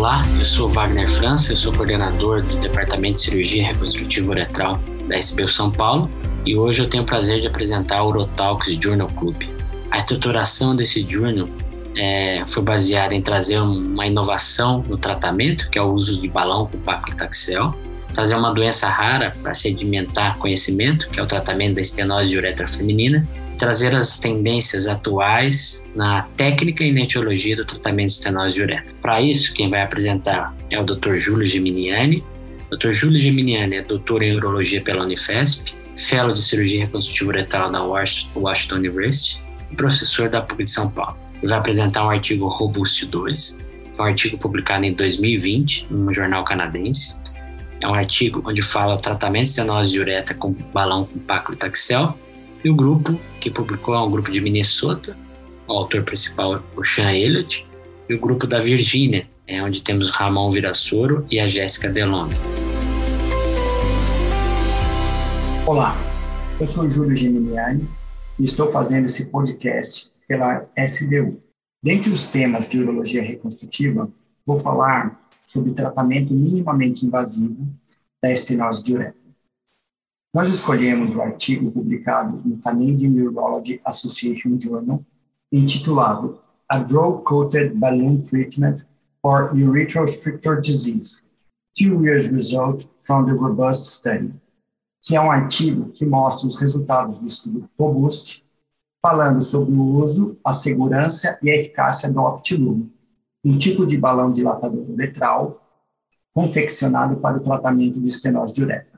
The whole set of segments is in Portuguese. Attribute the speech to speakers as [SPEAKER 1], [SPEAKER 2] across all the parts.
[SPEAKER 1] Olá, eu sou Wagner França, eu sou coordenador do Departamento de Cirurgia Reconstrutiva Uretral da SBU São Paulo e hoje eu tenho o prazer de apresentar o Urotalks Journal Club. A estruturação desse journal é, foi baseada em trazer uma inovação no tratamento, que é o uso de balão com paclitaxel, trazer uma doença rara para sedimentar conhecimento, que é o tratamento da estenose de uretra feminina, trazer as tendências atuais na técnica e na etiologia do tratamento de estenose de uretra. Para isso, quem vai apresentar é o Dr. Júlio Geminiani. Dr. Júlio Geminiani é doutor em urologia pela Unifesp, fellow de cirurgia reconstrutiva uretral na Washington University e professor da PUC de São Paulo. Ele vai apresentar um artigo Robust 2, é um artigo publicado em 2020 no jornal canadense, é um artigo onde fala tratamento de estenose de uretra com balão com paclitaxel. E o grupo que publicou é um grupo de Minnesota, o autor principal é o Sean Elliott, e o grupo da Virgínia, é onde temos Ramon Virassoro e a Jéssica Delonge.
[SPEAKER 2] Olá, eu sou Júlio Geminiani e estou fazendo esse podcast pela SBU. Dentre os temas de urologia reconstrutiva, vou falar sobre tratamento minimamente invasivo da estenose de uretra. Nós escolhemos o artigo publicado no Canadian Urology Association Journal, intitulado A Drug-Coated Balloon Treatment for Urethral Stricture Disease, Two Years Result from the Robust Study, que é um artigo que mostra os resultados do estudo Robust, falando sobre o uso, a segurança e a eficácia do Optilume, um tipo de balão dilatador uretral confeccionado para o tratamento de estenose de uretra.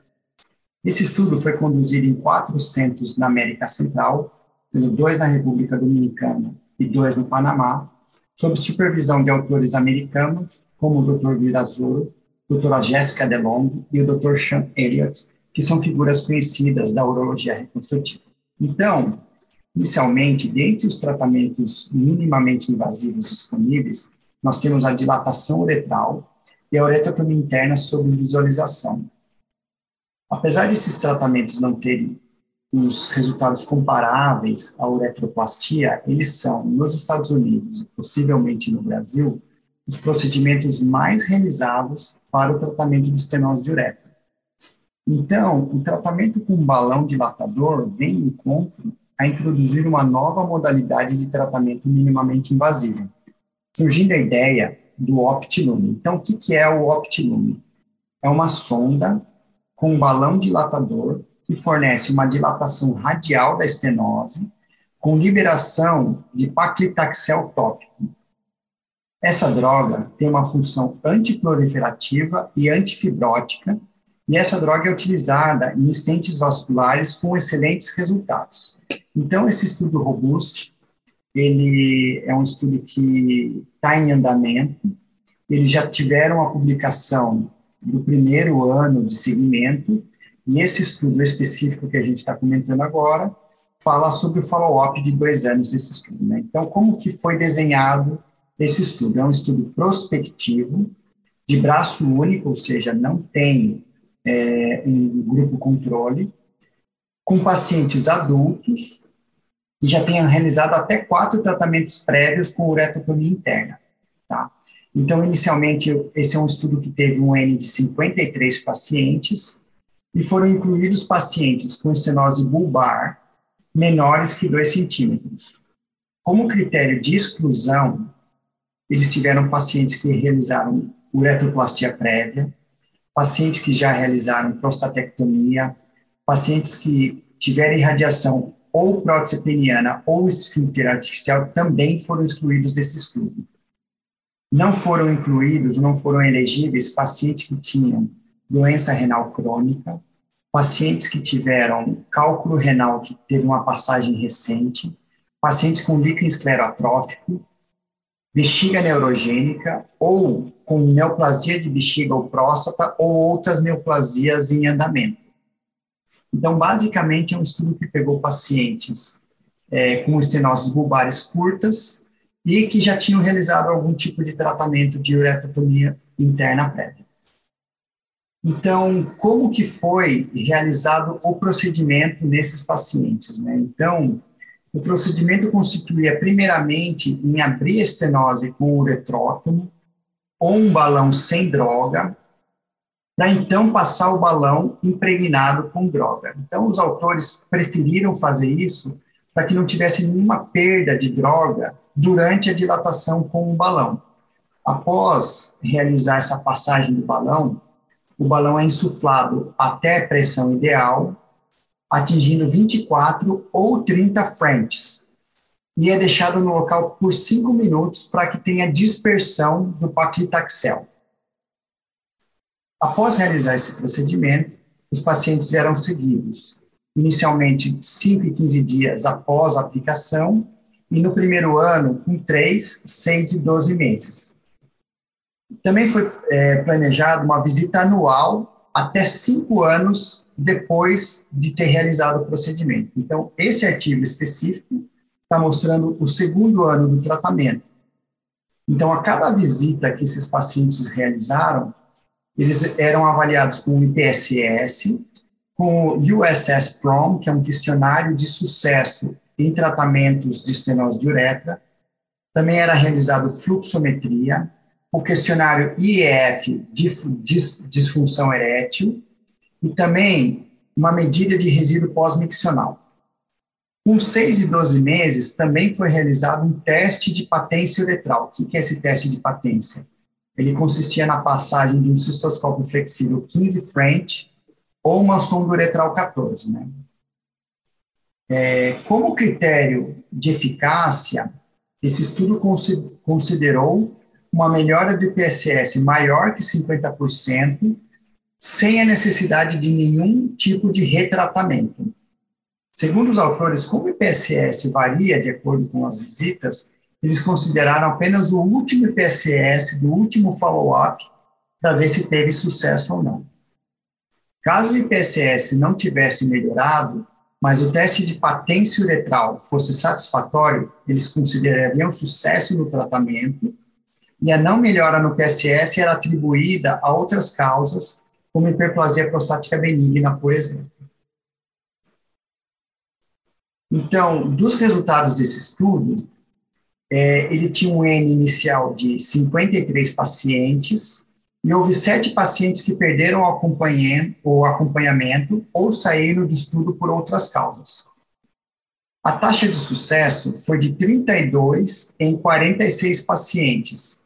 [SPEAKER 2] Esse estudo foi conduzido em quatro centros na América Central, tendo dois na República Dominicana e dois no Panamá, sob supervisão de autores americanos, como o Dr. Virazoro, doutora Jéssica DeLong e o Dr. Sean Elliott, que são figuras conhecidas da urologia reconstrutiva. Então, inicialmente, dentre os tratamentos minimamente invasivos disponíveis, nós temos a dilatação uretral e a uretrotomia interna sob visualização. Apesar desses tratamentos não terem os resultados comparáveis à uretroplastia, eles são, nos Estados Unidos e possivelmente no Brasil, os procedimentos mais realizados para o tratamento de estenose de uretra. Então, o tratamento com balão dilatador vem em encontro a introduzir uma nova modalidade de tratamento minimamente invasivo, surgindo a ideia do Optilume. Então, o que, que é o Optilume? É uma sonda com um balão dilatador que fornece uma dilatação radial da estenose com liberação de paclitaxel tópico. Essa droga tem uma função antiproliferativa e antifibrótica, e essa droga é utilizada em estentes vasculares com excelentes resultados. Então, esse estudo robusto ele é um estudo que está em andamento. Eles já tiveram a publicação do primeiro ano de seguimento, e esse estudo específico que a gente está comentando agora fala sobre o follow-up de dois anos desse estudo. Né? Então, como que foi desenhado esse estudo? É um estudo prospectivo, de braço único, ou seja, não tem é, um grupo controle, com pacientes adultos e já tenha realizado até quatro tratamentos prévios com uretrotomia interna. Tá? Então, inicialmente, esse é um estudo que teve um N de 53 pacientes e foram incluídos pacientes com estenose bulbar menores que 2 centímetros. Como critério de exclusão, eles tiveram pacientes que realizaram uretroplastia prévia, pacientes que já realizaram prostatectomia, pacientes que tiveram irradiação ou prótese peniana ou esfíncter artificial também foram excluídos desse estudo. Não foram incluídos, não foram elegíveis pacientes que tinham doença renal crônica, pacientes que tiveram cálculo renal que teve uma passagem recente, pacientes com líquido esclerotrófico, bexiga neurogênica ou com neoplasia de bexiga ou próstata ou outras neoplasias em andamento. Então, basicamente, é um estudo que pegou pacientes é, com estenoses bulbares curtas e que já tinham realizado algum tipo de tratamento de uretrotomia interna prévia. Então, como que foi realizado o procedimento nesses pacientes? Né? Então, o procedimento constituía primeiramente em abrir a estenose com uretrótomo, ou um balão sem droga, para então passar o balão impregnado com droga. Então, os autores preferiram fazer isso para que não tivesse nenhuma perda de droga durante a dilatação com o balão. Após realizar essa passagem do balão, o balão é insuflado até a pressão ideal, atingindo 24 ou 30 Frenches, e é deixado no local por 5 minutos para que tenha dispersão do paclitaxel. Após realizar esse procedimento, os pacientes eram seguidos, inicialmente 5 e 15 dias após a aplicação, e no primeiro ano, com 3, 6 e 12 meses. Também foi é, planejado uma visita anual até cinco anos depois de ter realizado o procedimento. Então, esse artigo específico está mostrando o segundo ano do tratamento. Então, a cada visita que esses pacientes realizaram, eles eram avaliados com o IPSS, com o USS-PROM, que é um questionário de sucesso em tratamentos de estenose de uretra. Também era realizado fluxometria, o questionário IEF, disfunção erétil, e também uma medida de resíduo pós-miccional. Com 6 e 12 meses, também foi realizado um teste de patência uretral. O que é esse teste de patência? Ele consistia na passagem de um cistoscópio flexível 15 French ou uma sonda uretral 14. Né? É, como critério de eficácia, esse estudo considerou uma melhora do IPSS maior que 50%, sem a necessidade de nenhum tipo de retratamento. Segundo os autores, como o IPSS varia de acordo com as visitas, eles consideraram apenas o último IPSS do último follow-up para ver se teve sucesso ou não. Caso o IPSS não tivesse melhorado, mas o teste de patência uretral fosse satisfatório, eles considerariam sucesso no tratamento e a não melhora no PSS era atribuída a outras causas, como hiperplasia prostática benigna, por exemplo. Então, dos resultados desse estudo, é, ele tinha um N inicial de 53 pacientes, e houve sete pacientes que perderam o acompanhamento, ou saíram do estudo por outras causas. A taxa de sucesso foi de 32 em 46 pacientes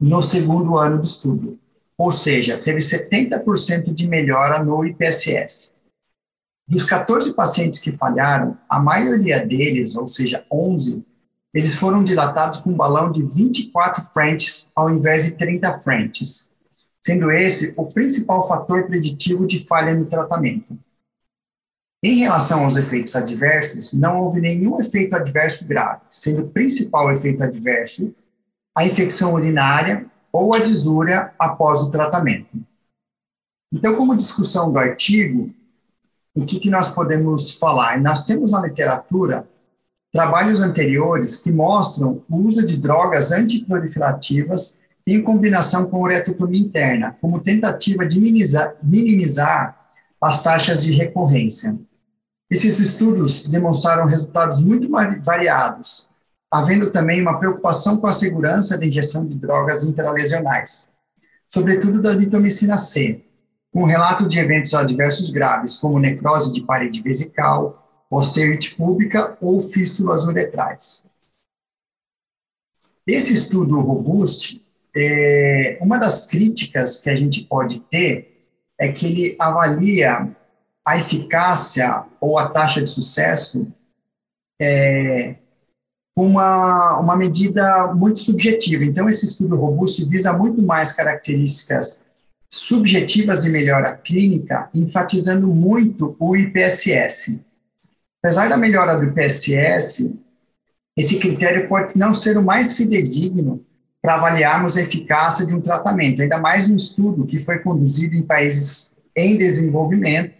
[SPEAKER 2] no segundo ano do estudo, ou seja, teve 70% de melhora no IPSS. Dos 14 pacientes que falharam, a maioria deles, ou seja, 11, eles foram dilatados com um balão de 24 Frenches ao invés de 30 Frenches, sendo esse o principal fator preditivo de falha no tratamento. Em relação aos efeitos adversos, não houve nenhum efeito adverso grave, sendo o principal efeito adverso a infecção urinária ou a disúria após o tratamento. Então, como discussão do artigo, o que, que nós podemos falar? Nós temos na literatura trabalhos anteriores que mostram o uso de drogas antiproliferativas em combinação com uretrotomia interna, como tentativa de minimizar, minimizar as taxas de recorrência. Esses estudos demonstraram resultados muito variados, havendo também uma preocupação com a segurança da injeção de drogas intralesionais, sobretudo da litomicina C, com relato de eventos adversos graves, como necrose de parede vesical, osteoite pública ou fístulas uretrais. Esse estudo robusto é, uma das críticas que a gente pode ter é que ele avalia a eficácia ou a taxa de sucesso é, uma, uma medida muito subjetiva. Então, esse estudo robusto visa muito mais características subjetivas de melhora clínica, enfatizando muito o IPSS. Apesar da melhora do IPSS, esse critério pode não ser o mais fidedigno para avaliarmos a eficácia de um tratamento, ainda mais um estudo que foi conduzido em países em desenvolvimento,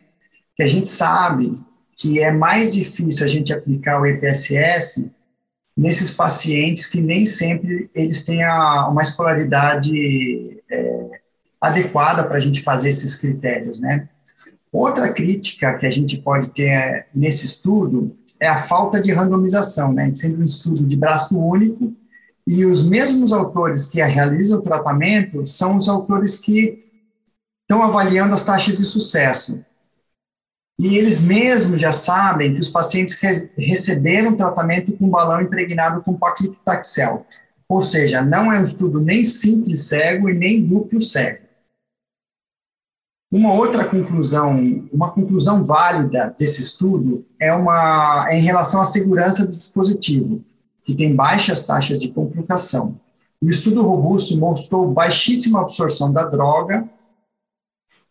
[SPEAKER 2] que a gente sabe que é mais difícil a gente aplicar o EPSS nesses pacientes que nem sempre eles têm a, uma escolaridade é, adequada para a gente fazer esses critérios, né? Outra crítica que a gente pode ter nesse estudo é a falta de randomização, né? Sendo um estudo de braço único, E os mesmos autores que realizam o tratamento são os autores que estão avaliando as taxas de sucesso. E eles mesmos já sabem que os pacientes re receberam tratamento com balão impregnado com paclitaxel. Ou seja, não é um estudo nem simples cego e nem duplo cego. Uma outra conclusão, uma conclusão válida desse estudo é uma é em relação à segurança do dispositivo que tem baixas taxas de complicação. O estudo robusto mostrou baixíssima absorção da droga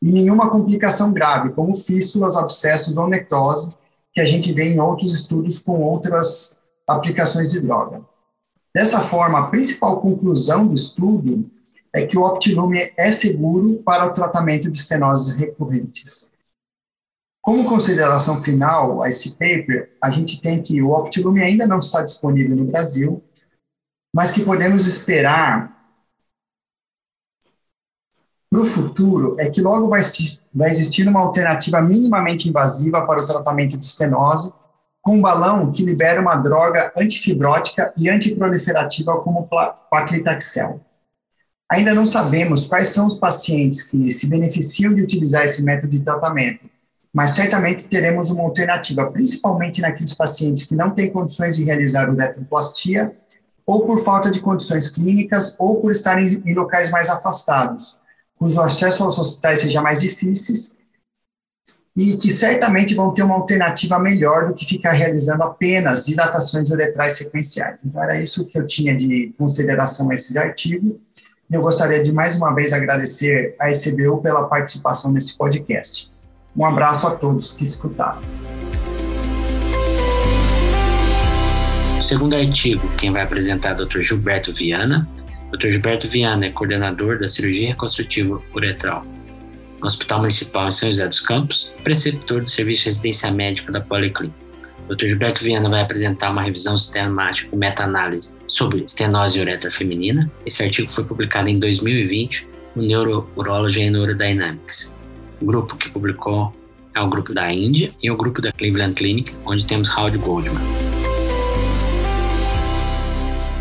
[SPEAKER 2] e nenhuma complicação grave, como fístulas, abscessos ou necrose, que a gente vê em outros estudos com outras aplicações de droga. Dessa forma, a principal conclusão do estudo é que o Optilume é seguro para o tratamento de estenoses recorrentes. Como consideração final a esse paper, a gente tem que o Optilume ainda não está disponível no Brasil, mas que podemos esperar para o futuro é que logo vai, vai existir uma alternativa minimamente invasiva para o tratamento de estenose, com um balão que libera uma droga antifibrótica e antiproliferativa como o paclitaxel. Ainda não sabemos quais são os pacientes que se beneficiam de utilizar esse método de tratamento, mas certamente teremos uma alternativa, principalmente naqueles pacientes que não têm condições de realizar uretroplastia, ou por falta de condições clínicas, ou por estarem em locais mais afastados, cujo acesso aos hospitais seja mais difícil, e que certamente vão ter uma alternativa melhor do que ficar realizando apenas dilatações uretrais sequenciais. Então, era isso que eu tinha de consideração a esse artigo. Eu gostaria de mais uma vez agradecer a ECBU pela participação nesse podcast. Um abraço a todos que escutaram.
[SPEAKER 1] O segundo artigo, quem vai apresentar é o Dr. Gilberto Viana. Dr. Gilberto Viana é coordenador da cirurgia reconstrutiva uretral no Hospital Municipal em São José dos Campos, preceptor do Serviço de Residência Médica da Policlínica. Dr. Gilberto Viana vai apresentar uma revisão sistemática meta-análise sobre estenose uretra feminina. Esse artigo foi publicado em 2020 no Neuro-Urology and Neurodynamics. Grupo que publicou é o grupo da Índia e o grupo da Cleveland Clinic, onde temos Howard Goldman.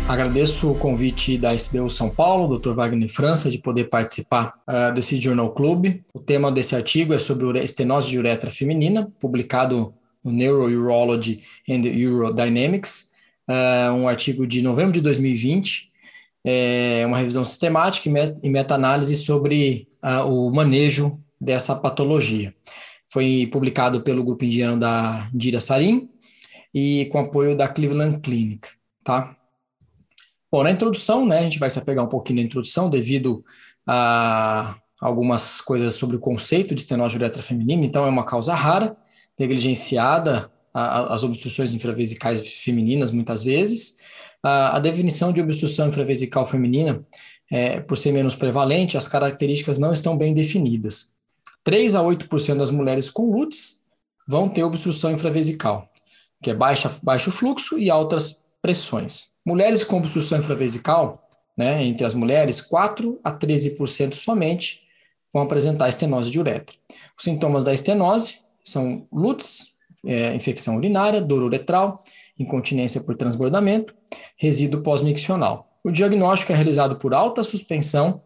[SPEAKER 3] Agradeço o convite da SBU São Paulo, Dr. Wagner França, de poder participar uh, desse Journal Club. O tema desse artigo é sobre estenose de uretra feminina, publicado no Neuro-Urology and Urodynamics, uh, um artigo de novembro de 2020, é uma revisão sistemática e meta-análise sobre uh, o manejo dessa patologia. Foi publicado pelo grupo indiano da Indira Sarin e com apoio da Cleveland Clinic, tá? Bom, na introdução, né, a gente vai se apegar um pouquinho na introdução devido a algumas coisas sobre o conceito de estenose uretra feminina, então é uma causa rara, negligenciada a, as obstruções infravesicais femininas muitas vezes. A, a definição de obstrução infravesical feminina, é, por ser menos prevalente, as características não estão bem definidas. 3 a 8% das mulheres com LUTS vão ter obstrução infravesical, que é baixa, baixo fluxo e altas pressões. Mulheres com obstrução infravesical, né, entre as mulheres, 4 a 13% somente vão apresentar estenose de uretra. Os sintomas da estenose são LUTS, é, infecção urinária, dor uretral, incontinência por transbordamento, resíduo pós-miccional. O diagnóstico é realizado por alta suspensão,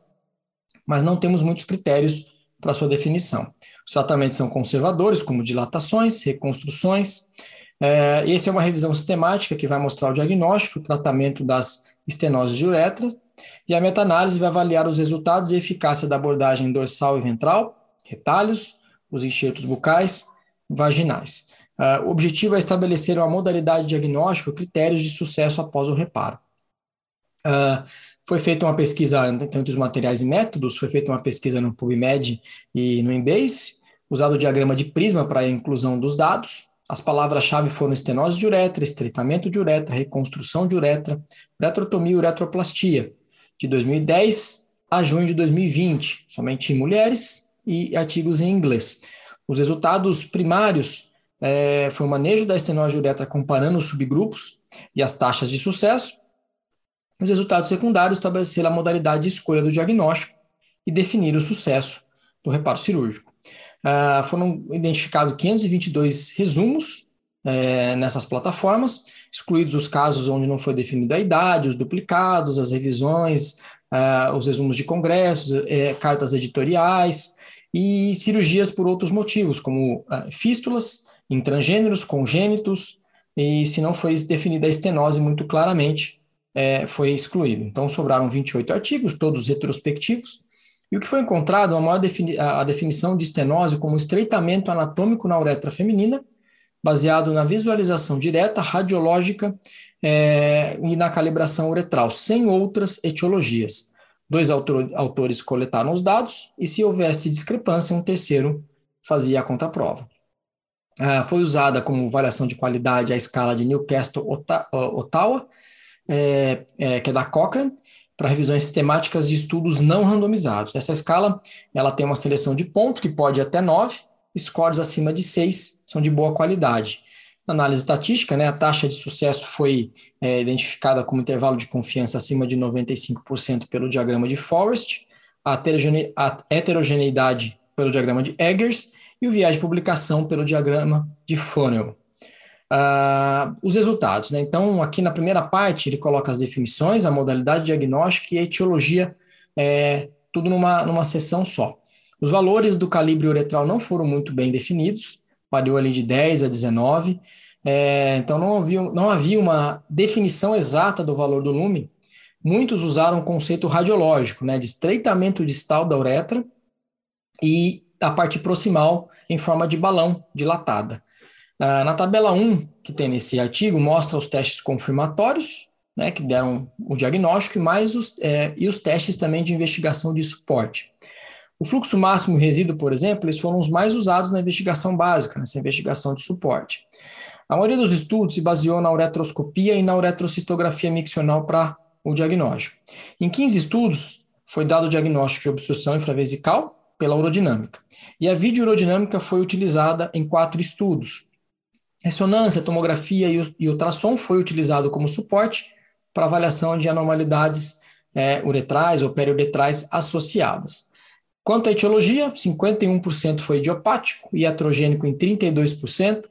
[SPEAKER 3] mas não temos muitos critérios para sua definição. Os tratamentos são conservadores, como dilatações, reconstruções. É, essa é uma revisão sistemática que vai mostrar o diagnóstico, o tratamento das estenoses de uretra, e a meta-análise vai avaliar os resultados e eficácia da abordagem dorsal e ventral, retalhos, os enxertos bucais, vaginais. Uh, o objetivo é estabelecer uma modalidade diagnóstica, critérios de sucesso após o reparo. Uh, foi feita uma pesquisa entre os materiais e métodos, foi feita uma pesquisa no PubMed e no Embase, usado o diagrama de prisma para a inclusão dos dados. As palavras-chave foram estenose de uretra, estreitamento de uretra, reconstrução de uretra, retrotomia e uretroplastia, de 2010 a junho de 2020, somente em mulheres e artigos em inglês. Os resultados primários é, foi o manejo da estenose de uretra comparando os subgrupos e as taxas de sucesso, os resultados secundários estabelecer a modalidade de escolha do diagnóstico e definir o sucesso do reparo cirúrgico. Uh, foram identificados 522 resumos é, nessas plataformas, excluídos os casos onde não foi definida a idade, os duplicados, as revisões, uh, os resumos de congressos, uh, cartas editoriais e cirurgias por outros motivos, como uh, fístulas em transgêneros, congênitos, e se não foi definida a estenose muito claramente, é, foi excluído. Então, sobraram 28 artigos, todos retrospectivos, e o que foi encontrado, a, maior defini a definição de estenose como estreitamento anatômico na uretra feminina, baseado na visualização direta, radiológica é, e na calibração uretral, sem outras etiologias. Dois autor, autores coletaram os dados e, se houvesse discrepância, um terceiro fazia a contraprova. Ah, foi usada como variação de qualidade a escala de Newcastle-Ottawa, é, é, que é da Cochrane, para revisões sistemáticas de estudos não randomizados. Essa escala ela tem uma seleção de pontos, que pode ir até 9, scores acima de 6 são de boa qualidade. Na análise estatística, né, a taxa de sucesso foi é, identificada como intervalo de confiança acima de 95% pelo diagrama de Forrest, a, heterogeneidade pelo diagrama de Eggers e o viés de publicação pelo diagrama de Funnel. Uh, os resultados. Né? Então, aqui na primeira parte, ele coloca as definições, a modalidade diagnóstica e a etiologia, é, tudo numa, numa sessão só. Os valores do calibre uretral não foram muito bem definidos, variou ali de 10 a 19, é, então não havia, não havia uma definição exata do valor do lume. Muitos usaram o conceito radiológico, né, de estreitamento distal da uretra e a parte proximal em forma de balão dilatada. Ah, na tabela 1, que tem nesse artigo, mostra os testes confirmatórios, né, que deram o diagnóstico, e, mais os, é, e os testes também de investigação de suporte. O fluxo máximo resíduo, por exemplo, eles foram os mais usados na investigação básica, nessa investigação de suporte. A maioria dos estudos se baseou na uretroscopia e na uretrocistografia miccional para o diagnóstico. Em 15 estudos, foi dado o diagnóstico de obstrução infravesical, pela urodinâmica. E a videourodinâmica foi utilizada em quatro estudos. Ressonância, tomografia e ultrassom foi utilizado como suporte para avaliação de anormalidades é, uretrais ou periuretrais associadas. Quanto à etiologia, 51% foi idiopático, iatrogênico em 32%,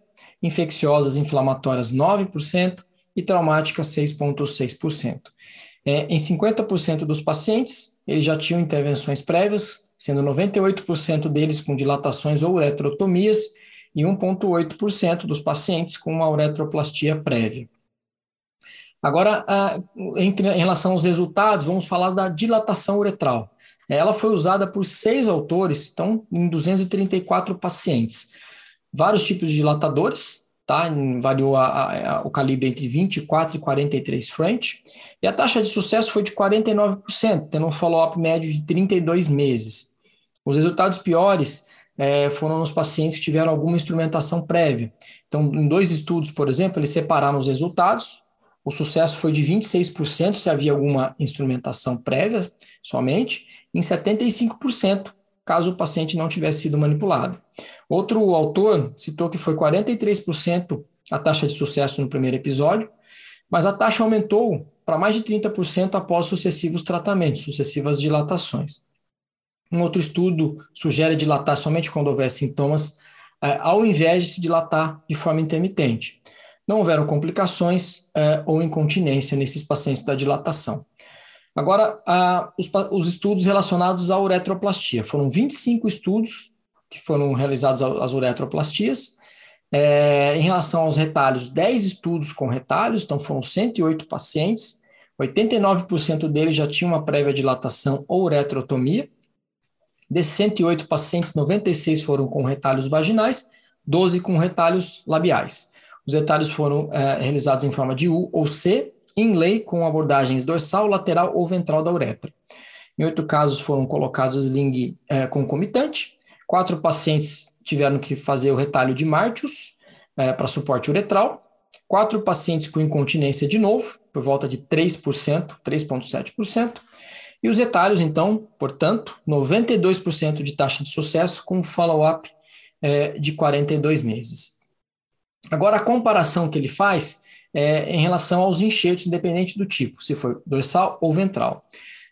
[SPEAKER 3] infecciosas inflamatórias 9% e traumáticas 6,6%. É, em 50% dos pacientes, eles já tinham intervenções prévias, sendo 98% deles com dilatações ou uretrotomias e 1,8% dos pacientes com uma uretroplastia prévia. Agora, em relação aos resultados, vamos falar da dilatação uretral. Ela foi usada por seis autores, então, em 234 pacientes. Vários tipos de dilatadores, tá? variou a, a, o calibre entre 24 e 43 French, e a taxa de sucesso foi de 49%, tendo um follow-up médio de 32 meses. Os resultados piores é, foram nos pacientes que tiveram alguma instrumentação prévia. Então, em dois estudos, por exemplo, eles separaram os resultados, o sucesso foi de 26% se havia alguma instrumentação prévia somente, em 75% caso o paciente não tivesse sido manipulado. Outro autor citou que foi 43% a taxa de sucesso no primeiro episódio, mas a taxa aumentou para mais de 30% após sucessivos tratamentos, sucessivas dilatações. Um outro estudo sugere dilatar somente quando houver sintomas, eh, ao invés de se dilatar de forma intermitente. Não houveram complicações eh, ou incontinência nesses pacientes da dilatação. Agora, os, os, estudos relacionados à uretroplastia. Foram 25 estudos que foram realizados às uretroplastias. É, em relação aos retalhos, 10 estudos com retalhos, então foram 108 pacientes. 89% deles já tinham uma prévia dilatação ou uretrotomia. Desses 108 pacientes, 96 foram com retalhos vaginais, 12 com retalhos labiais. Os retalhos foram é, realizados em forma de U ou C, lei com abordagens dorsal, lateral ou ventral da uretra. Em oito casos foram colocados sling é, concomitante, quatro pacientes tiveram que fazer o retalho de Martius é, para suporte uretral, quatro pacientes com incontinência de novo, por volta de 3%, 3,7%, e os retalhos, então, portanto, 92% de taxa de sucesso com follow-up é, de 42 meses. Agora, a comparação que ele faz é, em relação aos enxertos, independente do tipo, se for dorsal ou ventral.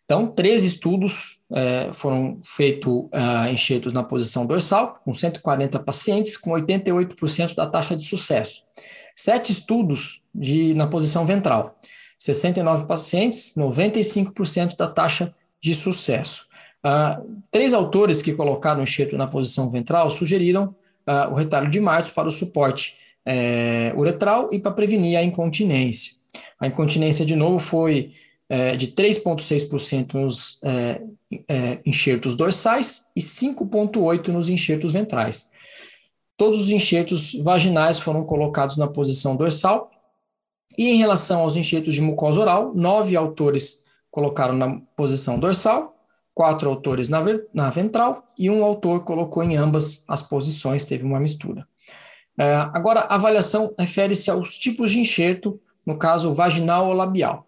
[SPEAKER 3] Então, três estudos é, foram feitos uh, enxertos na posição dorsal, com 140 pacientes, com 88% da taxa de sucesso. Sete estudos de, na posição ventral. 69 pacientes, 95% da taxa de sucesso. Uh, três autores que colocaram o enxerto na posição ventral sugeriram uh, o retalho de Martos para o suporte é, uretral e para prevenir a incontinência. A incontinência, de novo, foi é, de 3,6% nos é, é, enxertos dorsais e 5,8% nos enxertos ventrais. Todos os enxertos vaginais foram colocados na posição dorsal. E em relação aos enxertos de mucosa oral, nove autores colocaram na posição dorsal, quatro autores na, na ventral e um autor colocou em ambas as posições, teve uma mistura. É, agora, a avaliação refere-se aos tipos de enxerto, no caso vaginal ou labial.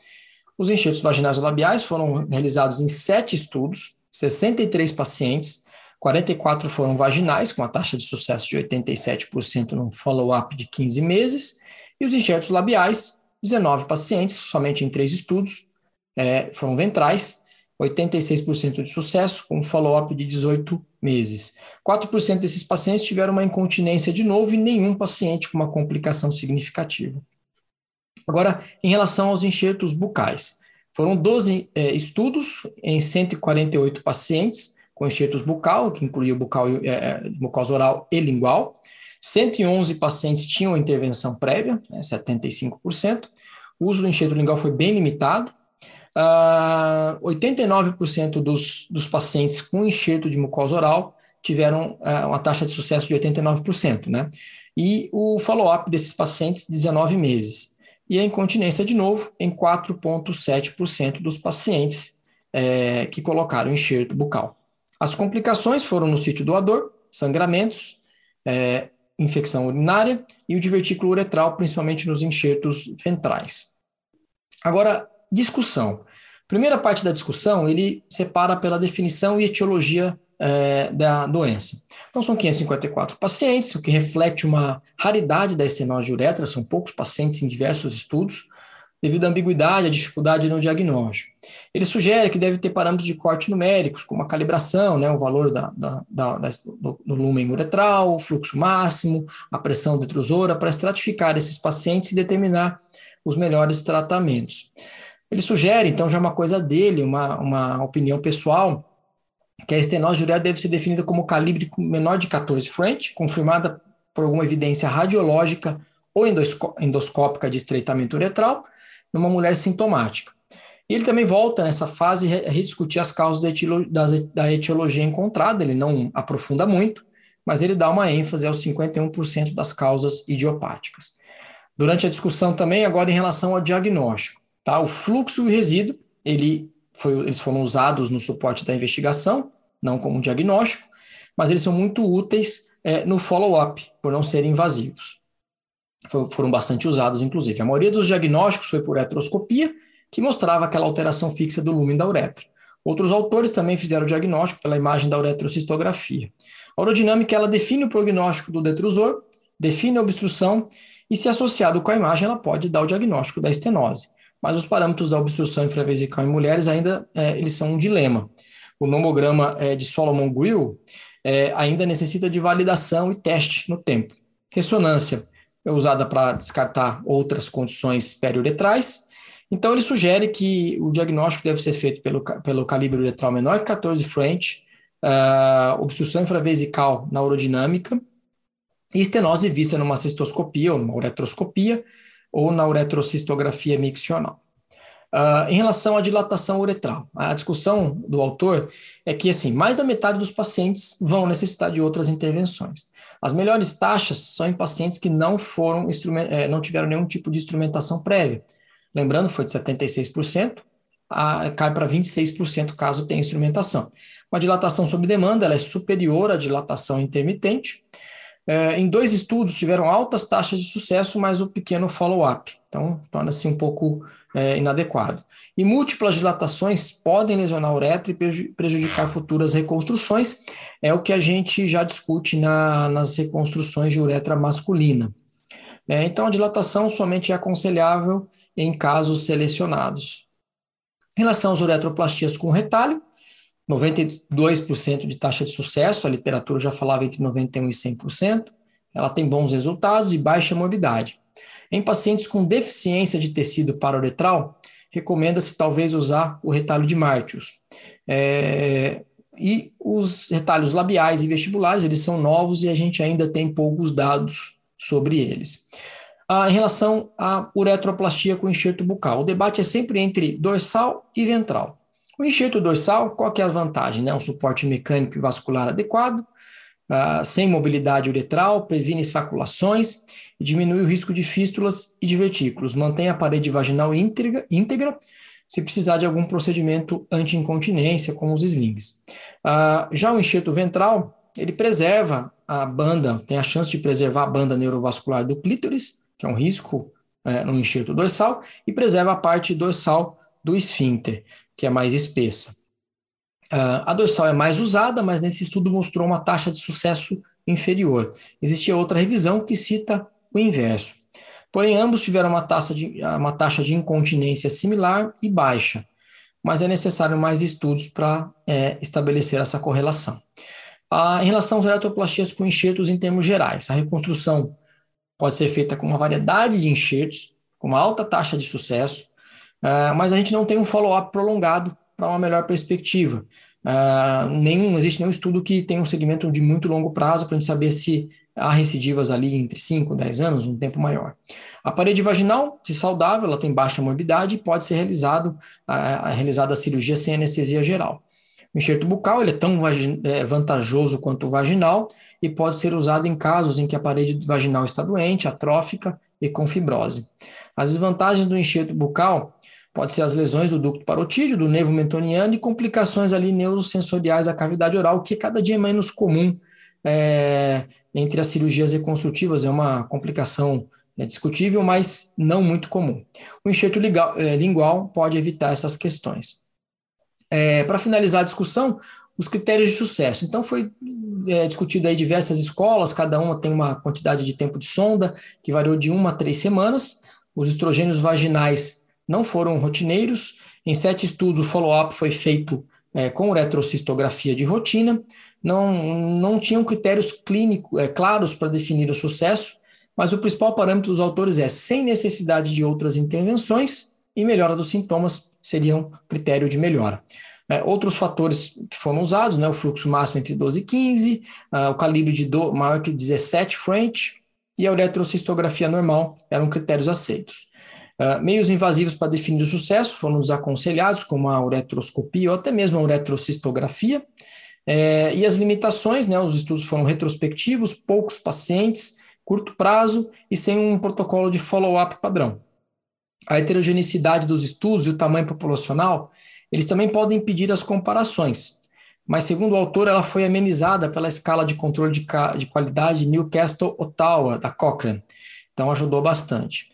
[SPEAKER 3] Os enxertos vaginais ou labiais foram realizados em sete estudos, 63 pacientes, 44 foram vaginais, com a taxa de sucesso de 87% num follow-up de 15 meses, e os enxertos labiais, 19 pacientes, somente em três estudos, é, foram ventrais, 86% de sucesso, com follow-up de 18 meses. 4% desses pacientes tiveram uma incontinência de novo e nenhum paciente com uma complicação significativa. Agora, em relação aos enxertos bucais, foram 12 é, estudos em 148 pacientes com enxertos bucal, que incluía bucal, é, é, mucosa oral e lingual. 111 pacientes tinham intervenção prévia, né, 75%. O uso do enxerto lingual foi bem limitado, Uh, ah, 89% dos, dos pacientes com enxerto de mucosa oral tiveram uh, uma taxa de sucesso de 89%, né? E o follow-up desses pacientes, 19 meses. E a incontinência, de novo, em 4,7% dos pacientes é, que colocaram enxerto bucal. As complicações foram no sítio doador, sangramentos, é, infecção urinária e o divertículo uretral, principalmente nos enxertos ventrais. Agora, discussão. Primeira parte da discussão, ele separa pela definição e etiologia é, da doença. Então, são 554 pacientes, o que reflete uma raridade da estenose de uretra, são poucos pacientes em diversos estudos, devido à ambiguidade, à dificuldade no diagnóstico. Ele sugere que deve ter parâmetros de corte numéricos, como a calibração, né, o valor da, da, da, do, do lumen uretral, o fluxo máximo, a pressão detrusora, para estratificar esses pacientes e determinar os melhores tratamentos. Ele sugere, então, já uma coisa dele, uma, uma opinião pessoal, que a estenose uretra deve ser definida como calibre menor de 14 French, confirmada por alguma evidência radiológica ou endoscópica de estreitamento uretral, numa mulher sintomática. E ele também volta nessa fase a rediscutir as causas da etiologia encontrada, ele não aprofunda muito, mas ele dá uma ênfase aos 51% das causas idiopáticas. Durante a discussão também, agora em relação ao diagnóstico. Tá? O fluxo e o resíduo, ele foi, eles foram usados no suporte da investigação, não como diagnóstico, mas eles são muito úteis é, no follow-up, por não serem invasivos. Foram bastante usados, inclusive. A maioria dos diagnósticos foi por heteroscopia, que mostrava aquela alteração fixa do lumen da uretra. Outros autores também fizeram o diagnóstico pela imagem da uretrocistografia. A urodinâmica ela define o prognóstico do detrusor, define a obstrução e, se associado com a imagem, ela pode dar o diagnóstico da estenose mas os parâmetros da obstrução infravesical em mulheres ainda é, eles são um dilema. O nomograma é, de Solomon Grill é, ainda necessita de validação e teste no tempo. Ressonância é usada para descartar outras condições periuretrais. Então, ele sugere que o diagnóstico deve ser feito pelo, pelo calibre uretral menor que 14 French, uh, obstrução infravesical na urodinâmica e estenose vista numa cistoscopia ou numa uretroscopia, ou na uretrocistografia miccional. Uh, em relação à dilatação uretral, a discussão do autor é que assim, mais da metade dos pacientes vão necessitar de outras intervenções. As melhores taxas são em pacientes que não foram eh, não tiveram nenhum tipo de instrumentação prévia. Lembrando, foi de 76%, a, cai para 26% caso tenha instrumentação. Uma dilatação sob demanda ela é superior à dilatação intermitente, é, em dois estudos tiveram altas taxas de sucesso, mas o pequeno follow-up. Então, torna-se um pouco é, inadequado. E múltiplas dilatações podem lesionar a uretra e prejudicar futuras reconstruções. É o que a gente já discute na, nas reconstruções de uretra masculina. É, então, a dilatação somente é aconselhável em casos selecionados. Em relação às uretroplastias com retalho, 92% de taxa de sucesso, a literatura já falava entre 91% e 100%, ela tem bons resultados e baixa morbidade. Em pacientes com deficiência de tecido parauretral, recomenda-se talvez usar o retalho de Martius. É, e os retalhos labiais e vestibulares, eles são novos e a gente ainda tem poucos dados sobre eles. Ah, em relação à uretroplastia com enxerto bucal, o debate é sempre entre dorsal e ventral. O enxerto dorsal, qual que é a vantagem? Né? Um suporte mecânico e vascular adequado, uh, sem mobilidade uretral, previne saculações e diminui o risco de fístulas e de vertículos, mantém a parede vaginal íntegra, íntegra se precisar de algum procedimento anti-incontinência, como os slings. Uh, já o enxerto ventral, ele preserva a banda, tem a chance de preservar a banda neurovascular do clítoris, que é um risco uh, no enxerto dorsal, e preserva a parte dorsal do esfíncter, que é mais espessa. Uh, a dorsal é mais usada, mas nesse estudo mostrou uma taxa de sucesso inferior. Existia outra revisão que cita o inverso. Porém, ambos tiveram uma taxa de, uma taxa de incontinência similar e baixa, mas é necessário mais estudos para é, estabelecer essa correlação. Ah, em relação às eratoplastias com enxertos em termos gerais, a reconstrução pode ser feita com uma variedade de enxertos, com uma alta taxa de sucesso, ah, mas a gente não tem um follow-up prolongado para uma melhor perspectiva. Uh, nenhum, existe nenhum estudo que tenha um segmento de muito longo prazo para a gente saber se há recidivas ali entre 5 e 10 anos, um tempo maior. A parede vaginal, se saudável, ela tem baixa morbidade, pode ser realizado, a realizada a cirurgia sem anestesia geral. O enxerto bucal ele é tão é, vantajoso quanto o vaginal e pode ser usado em casos em que a parede vaginal está doente, atrófica e com fibrose. As desvantagens do enxerto bucal Pode ser as lesões do ducto parotídeo, do nervo mentoniano e complicações ali neurosensoriais da cavidade oral, que cada dia é menos comum é, entre as cirurgias reconstrutivas. É uma complicação é, discutível, mas não muito comum. O enxerto legal, é, lingual pode evitar essas questões. É, Para finalizar a discussão, os critérios de sucesso. Então, foi é, discutido aí diversas escolas, cada uma tem uma quantidade de tempo de sonda que variou de uma a três semanas. Os estrogênios vaginais não foram rotineiros. Em sete estudos, o follow-up foi feito é, com retrocistografia de rotina. Não, não tinham critérios clínicos é, claros para definir o sucesso, mas o principal parâmetro dos autores é sem necessidade de outras intervenções e melhora dos sintomas seriam critério de melhora. É, outros fatores que foram usados, né, o fluxo máximo entre 12 e 15, uh, o calibre de do, maior que 17 French e a uretrocistografia normal eram critérios aceitos. Uh, meios invasivos para definir o sucesso foram os aconselhados, como a uretroscopia ou até mesmo a uretrocistografia. É, e as limitações, né, os estudos foram retrospectivos, poucos pacientes, curto prazo e sem um protocolo de follow-up padrão. A heterogeneidade dos estudos e o tamanho populacional, eles também podem impedir as comparações. Mas, segundo o autor, ela foi amenizada pela escala de controle de, de qualidade Newcastle-Ottawa, da Cochrane. Então, ajudou bastante.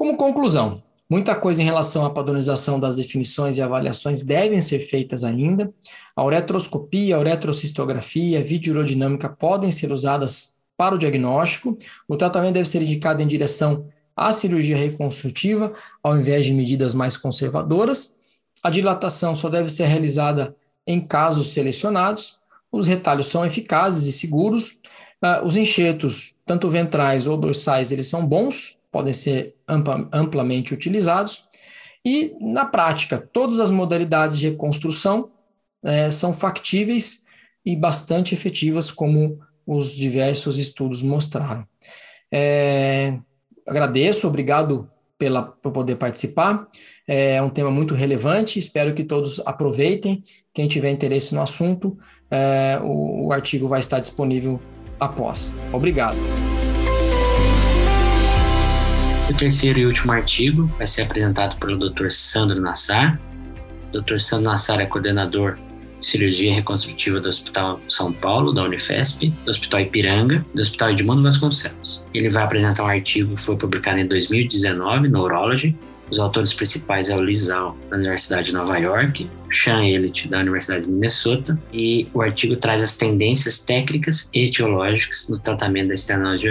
[SPEAKER 3] Como conclusão, muita coisa em relação à padronização das definições e avaliações devem ser feitas ainda. A uretroscopia, a uretrocistografia, a videoaerodinâmica podem ser usadas para o diagnóstico. O tratamento deve ser indicado em direção à cirurgia reconstrutiva, ao invés de medidas mais conservadoras. A dilatação só deve ser realizada em casos selecionados. Os retalhos são eficazes e seguros. Uh, os enxertos, tanto ventrais ou dorsais, eles são bons, podem ser ampla, amplamente utilizados. E, na prática, todas as modalidades de reconstrução é, são factíveis e bastante efetivas, como os diversos estudos mostraram. É, agradeço, obrigado pela, por poder participar. É um tema muito relevante, espero que todos aproveitem. Quem tiver interesse no assunto, é, o, o artigo vai estar disponível após. Obrigado.
[SPEAKER 1] O terceiro e último artigo vai ser apresentado pelo Dr. Sandro Nassar. O Dr. Sandro Nassar é coordenador de cirurgia reconstrutiva do Hospital São Paulo, da Unifesp, do Hospital Ipiranga, do Hospital Edmundo Vasconcelos. Ele vai apresentar um artigo que foi publicado em 2019, Neurology. Os autores principais é o Lizal, da Universidade de Nova York, Sean Elliott, da Universidade de Minnesota, e o artigo traz as tendências técnicas e etiológicas no tratamento da estenose de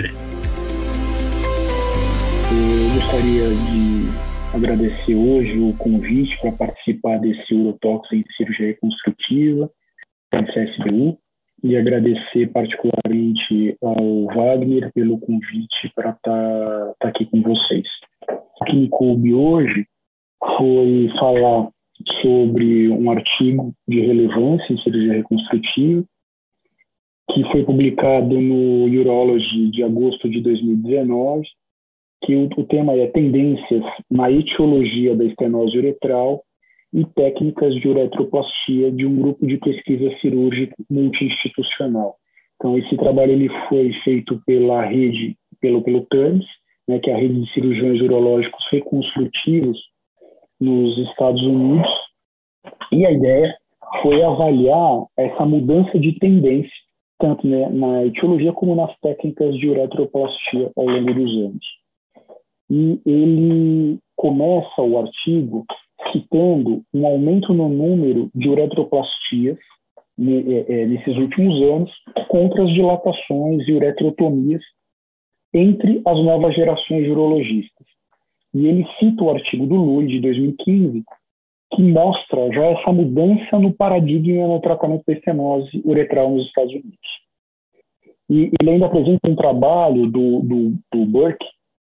[SPEAKER 1] uretra
[SPEAKER 2] gostaria de agradecer hoje o convite para participar desse Urotox em cirurgia reconstrutiva da CSBU. e agradecer particularmente ao Wagner pelo convite para estar tá, tá aqui com vocês. O que me coube hoje foi falar sobre um artigo de relevância em cirurgia reconstrutiva que foi publicado no Urology de agosto de 2019, que o, o tema é Tendências na etiologia da estenose uretral e técnicas de uretroplastia de um grupo de pesquisa cirúrgica multi-institucional. Então, esse trabalho ele foi feito pela rede, pelo, pelo TERMS, né, que é a rede de cirurgiões urológicos reconstrutivos nos Estados Unidos, e a ideia foi avaliar essa mudança de tendência, tanto né, na etiologia como nas técnicas de uretroplastia ao longo dos anos. E ele começa o artigo citando um aumento no número de uretroplastias é, é, nesses últimos anos contra as dilatações e uretrotomias entre as novas gerações de urologistas. E ele cita o artigo do Lui, de 2015, que mostra já essa mudança no paradigma no tratamento da estenose uretral nos Estados Unidos. E ele ainda apresenta um trabalho do, do, do Burke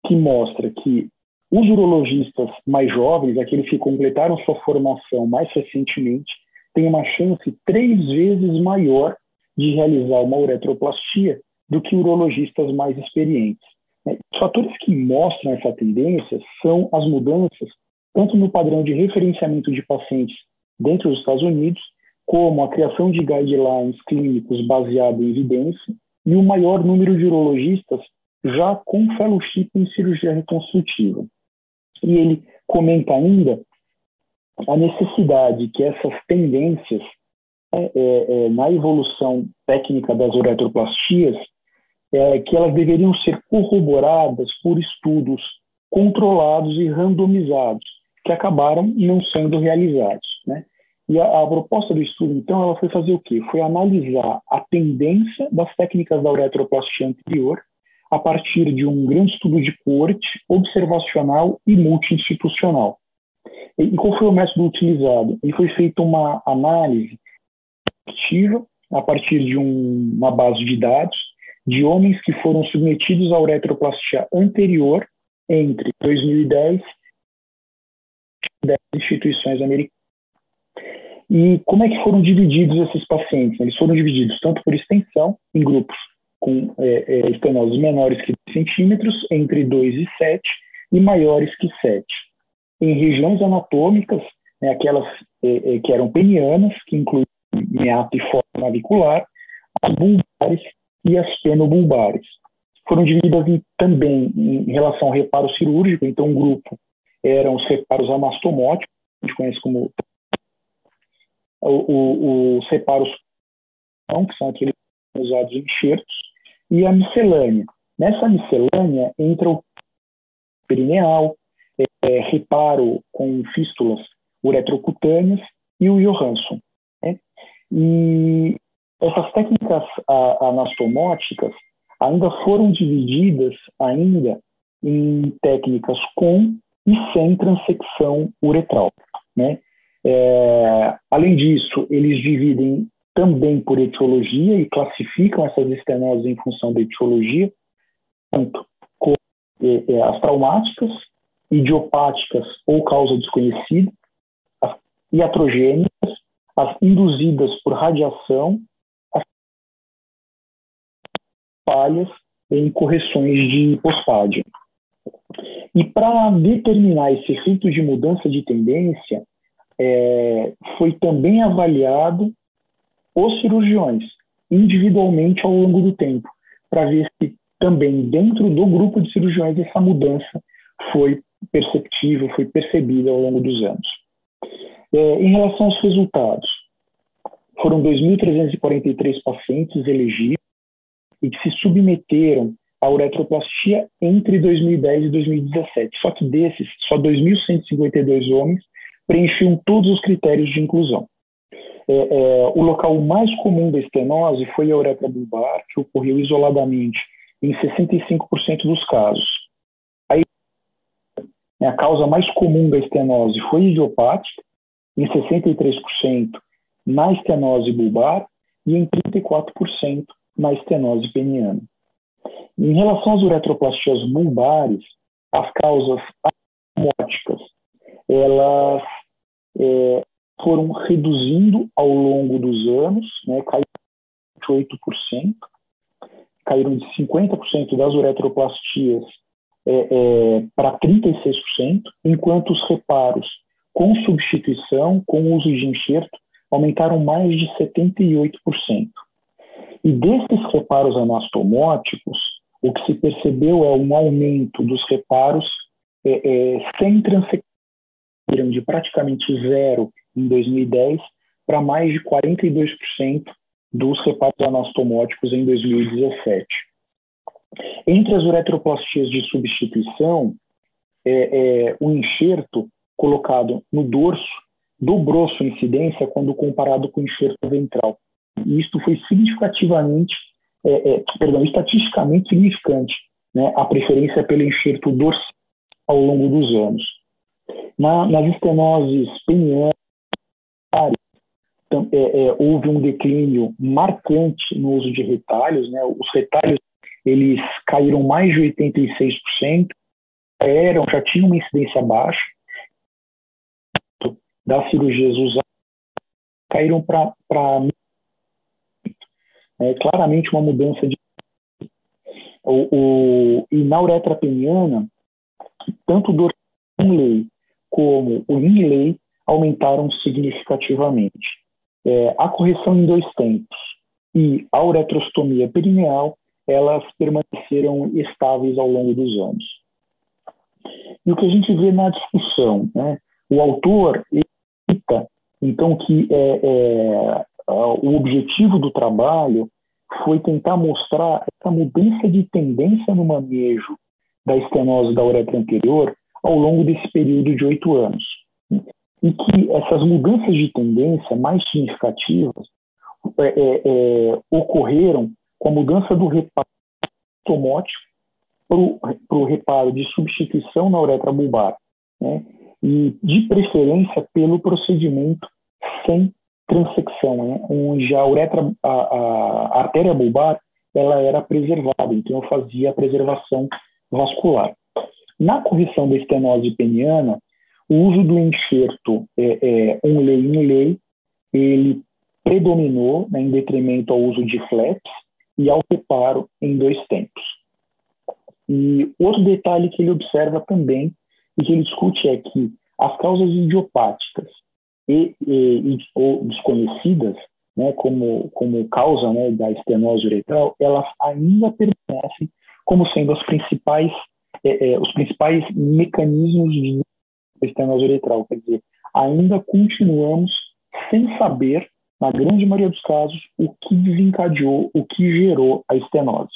[SPEAKER 2] que mostra que os urologistas mais jovens, aqueles que completaram sua formação mais recentemente, têm uma chance três vezes maior de realizar uma uretroplastia do que urologistas mais experientes. Os fatores que mostram essa tendência são as mudanças tanto no padrão de referenciamento de pacientes dentro dos Estados Unidos, como a criação de guidelines clínicos baseado em evidência e o maior número de urologistas já com fellowship em cirurgia reconstrutiva. E ele comenta ainda a necessidade que essas tendências é, é, é, na evolução técnica das uretroplastias, é, que elas deveriam ser corroboradas por estudos controlados e randomizados, que acabaram não sendo realizados. Né? E a, a, proposta do estudo, então, ela foi fazer o quê? Foi analisar a tendência das técnicas da uretroplastia anterior a partir de um grande estudo de corte, observacional e multi-institucional. E qual foi o método utilizado? E foi feita uma análise ativa a partir de um, uma base de dados de homens que foram submetidos à uretroplastia anterior entre 2010 e 10 instituições americanas. E como é que foram divididos esses pacientes? Eles foram divididos tanto por extensão, em grupos com é, é, menores que 10 centímetros, entre 2 e 7, e maiores que 7. Em regiões anatômicas, né, aquelas é, é, que eram penianas, que incluem meato e forma navicular, as bulbares e as penobulbares. Foram divididas em, também em relação ao reparo cirúrgico, então um grupo eram os reparos amastomóticos, a gente conhece como os reparos que são aqueles usados em enxertos, e a miscelânea. Nessa miscelânea entra o perineal, é, reparo com fístulas uretrocutâneas e o Johansson. Né? E essas técnicas anastomóticas ainda foram divididas ainda em técnicas com e sem transecção uretral. Né? É, além disso, eles dividem também por etiologia e classificam essas estenoses em função da etiologia, tanto é, é, as traumáticas, idiopáticas ou causa desconhecida, as iatrogênicas, as induzidas por radiação, as falhas em correções de postpádio. E para determinar esse efeito de mudança de tendência, é, foi também avaliado os cirurgiões individualmente ao longo do tempo, para ver se também dentro do grupo de cirurgiões essa mudança foi perceptível, foi percebida ao longo dos anos. É, em relação aos resultados, foram 2.343 pacientes elegíveis e que se submeteram à uretroplastia entre 2010 e 2017. Só que desses, só 2.152 homens preenchiam todos os critérios de inclusão. É, é, o local mais comum da estenose foi a uretra bulbar, que ocorreu isoladamente em 65% dos casos. Aí, a causa mais comum da estenose foi idiopática, em 63% na estenose bulbar e em 34% na estenose peniana. Em relação às uretroplastias bulbares, as causas osmóticas, elas é, foram reduzindo ao longo dos anos, né, caíram de 8%, caíram de 50% das uretroplastias é, é, para 36%, enquanto os reparos com substituição, com uso de enxerto, aumentaram mais de 78%. E desses reparos anastomóticos, o que se percebeu é um aumento dos reparos é, é, sem transecção, de praticamente zero em 2010 para mais de 42% dos reparos anastomóticos em 2017. Entre as uretroplastias de substituição, é, é, o enxerto colocado no dorso dobrou sua incidência quando comparado com o enxerto ventral. E isto foi significativamente, é, é, perdão, estatisticamente significante, né, a preferência pelo enxerto dorsal ao longo dos anos. Na, nas estenoses penianas, é, é, houve um declínio marcante no uso de retalhos, né? Os retalhos eles caíram mais de 86%, eram já tinham uma incidência baixa das cirurgias usadas caíram para é, claramente uma mudança de o, o, e na uretra peniana tanto o lei como o inlay aumentaram significativamente é, a correção em dois tempos e a uretrostomia perineal, elas permaneceram estáveis ao longo dos anos. E o que a gente vê na discussão, né? o autor cita, então, que é, é, o objetivo do trabalho foi tentar mostrar essa mudança de tendência no manejo da estenose da uretra anterior ao longo desse período de oito anos e que essas mudanças de tendência mais significativas é, é, é ocorreram com a mudança do reparo automótico para o reparo de substituição na uretra bulbar, né? e de preferência pelo procedimento sem transecção, né? onde a uretra, a, a artéria bulbar, ela era preservada, então eu fazia a preservação vascular. Na correção da estenose peniana, o uso do enxerto é, é, um lei em lei, ele predominou né, em detrimento ao uso de flaps e ao reparo em dois tempos. E outro detalhe que ele observa também e que ele discute é que as causas idiopáticas e, e, ou desconhecidas, né, como, como causa né, da estenose uretral, elas ainda permanecem como sendo as principais, é, é, os principais mecanismos de estenose uretral. Quer dizer, ainda continuamos sem saber, na grande maioria dos casos, o que desencadeou, o que gerou a estenose.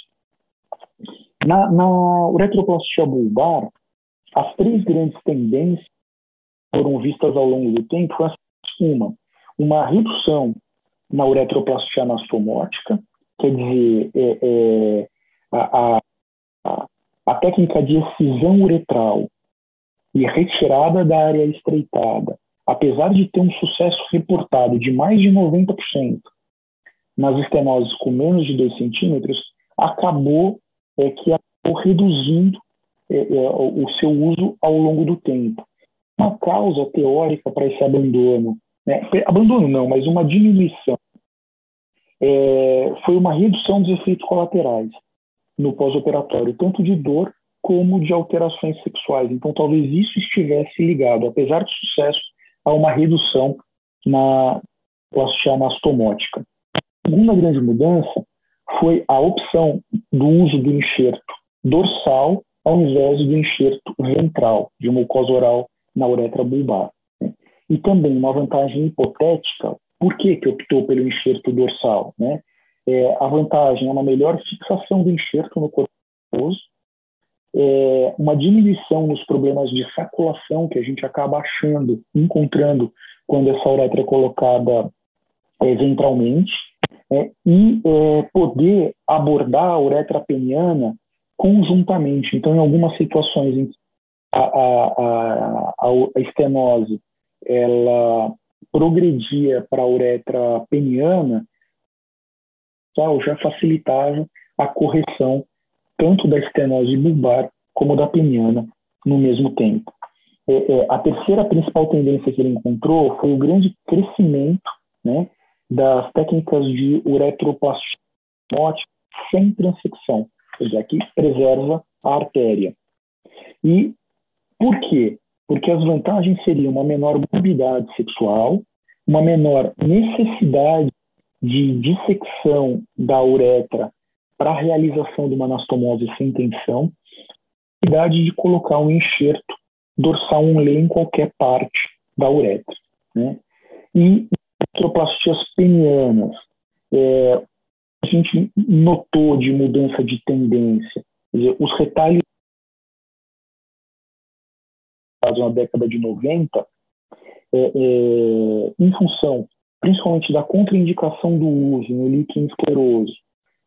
[SPEAKER 2] Na, na uretroplastia bulbar, as três grandes tendências foram vistas ao longo do tempo uma, uma redução na uretroplastia anastomótica, quer dizer, é, é, a, a, a técnica de excisão uretral e retirada da área estreitada, apesar de ter um sucesso reportado de mais de 90% nas estenoses com menos de 2 centímetros, acabou é, que acabou reduzindo é, é, o seu uso ao longo do tempo. Uma causa teórica para esse abandono, né, abandono não, mas uma diminuição, é, foi uma redução dos efeitos colaterais no pós-operatório, tanto de dor como de alterações sexuais. Então, talvez isso estivesse ligado, apesar de sucesso, a uma redução na plastia anastomótica. A segunda grande mudança foi a opção do uso do enxerto dorsal ao invés do enxerto ventral de mucosa oral na uretra bulbar. E também uma vantagem hipotética, por que, que optou pelo enxerto dorsal? Né? É, a vantagem é uma melhor fixação do enxerto no corpo é, uma diminuição nos problemas de saculação que a gente acaba achando, encontrando quando essa uretra é colocada é, ventralmente, é, e poder abordar a uretra peniana conjuntamente. Então, em algumas situações em que a, a, a, a estenose ela progredia para a uretra peniana, já facilitava a correção tanto da estenose bulbar como da peniana no mesmo tempo. É, é, a terceira principal tendência que ele encontrou foi o grande crescimento né, das técnicas de uretroplastia sem transecção, ou seja, que preserva a artéria. E por quê? Porque as vantagens seriam uma menor mobilidade sexual, uma menor necessidade de dissecção da uretra para a realização de uma anastomose sem tensão, necessidade de colocar um enxerto dorsal 1 em qualquer parte da uretra. Né? E artroplastias penianas, é, a gente notou de mudança de tendência. Dizer, os retalhos na década de 90, é, é, em função principalmente da contraindicação do uso no líquido escleroso,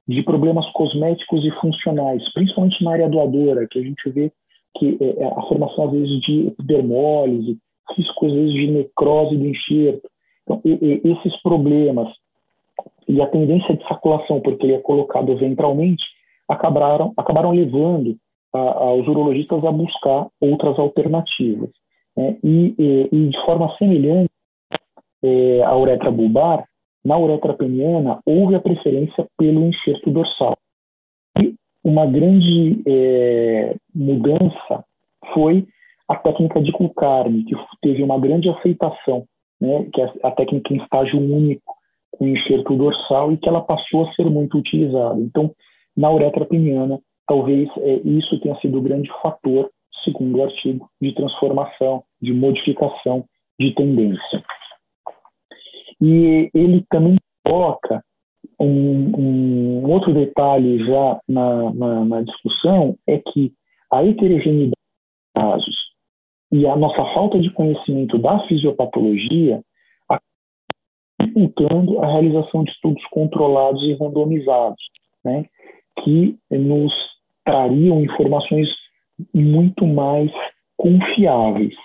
[SPEAKER 2] de problemas cosméticos e funcionais, principalmente na área doadora, que a gente vê que é, é, a formação, às vezes, de epidermólise, risco, às vezes, de necrose do enxerto. Então, e, e, esses problemas e a tendência de saculação, porque ele é colocado ventralmente, acabaram, acabaram levando a, a, os urologistas a buscar outras alternativas. Né? E, e, e, de forma semelhante é, à uretra bulbar, na uretra peniana houve a preferência pelo enxerto dorsal. E uma grande é, mudança foi a técnica de Kulkarni, que teve uma grande aceitação, né, que é a técnica em estágio único, com enxerto dorsal, e que ela passou a ser muito utilizada. Então, na uretra peniana, talvez é, isso tenha sido o grande fator, segundo o artigo, de transformação, de modificação de tendência. E ele também coloca um, um outro detalhe já na, na, na, discussão, é que a heterogeneidade de casos e a nossa falta de conhecimento da fisiopatologia dificultando a realização de estudos controlados e randomizados, né, que nos trariam informações muito mais confiáveis.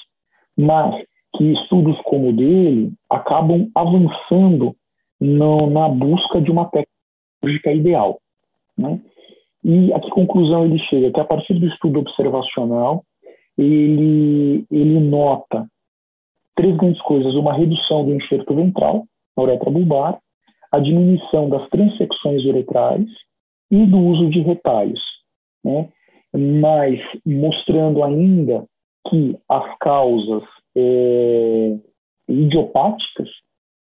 [SPEAKER 2] Mas que estudos como o dele acabam avançando no, na busca de uma técnica ideal. Né? E a que conclusão ele chega? Que a partir do estudo observacional, ele, ele nota três grandes coisas: uma redução do enxerto ventral, na uretra bulbar, a diminuição das transecções uretrais e do uso de retalhos. Né? Mas mostrando ainda que as causas é, idiopáticas,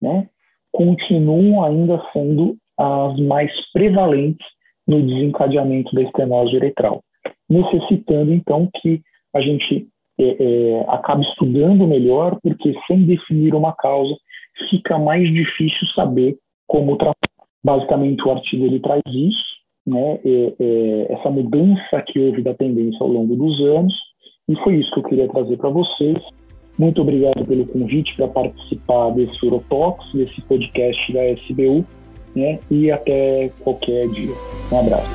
[SPEAKER 2] né, continuam ainda sendo as mais prevalentes no desencadeamento da estenose uretral, necessitando então que a gente é, é, acabe estudando melhor, porque sem definir uma causa fica mais difícil saber como tratar. Basicamente, o artigo ele traz isso, né, é, é, essa mudança que houve da tendência ao longo dos anos, e foi isso que eu queria trazer para vocês. Muito obrigado pelo convite para participar desse Eurotalks, desse podcast da SBU, né? E até qualquer dia. Um abraço.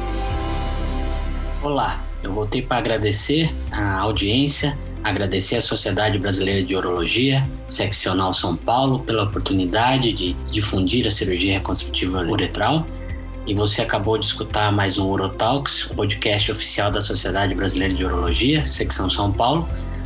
[SPEAKER 1] Olá, eu voltei para agradecer a audiência, agradecer à Sociedade Brasileira de Urologia, Seccional São Paulo, pela oportunidade de difundir a cirurgia reconstrutiva uretral. E você acabou de escutar mais um Urotalks, podcast oficial da Sociedade Brasileira de Urologia, Secção São Paulo.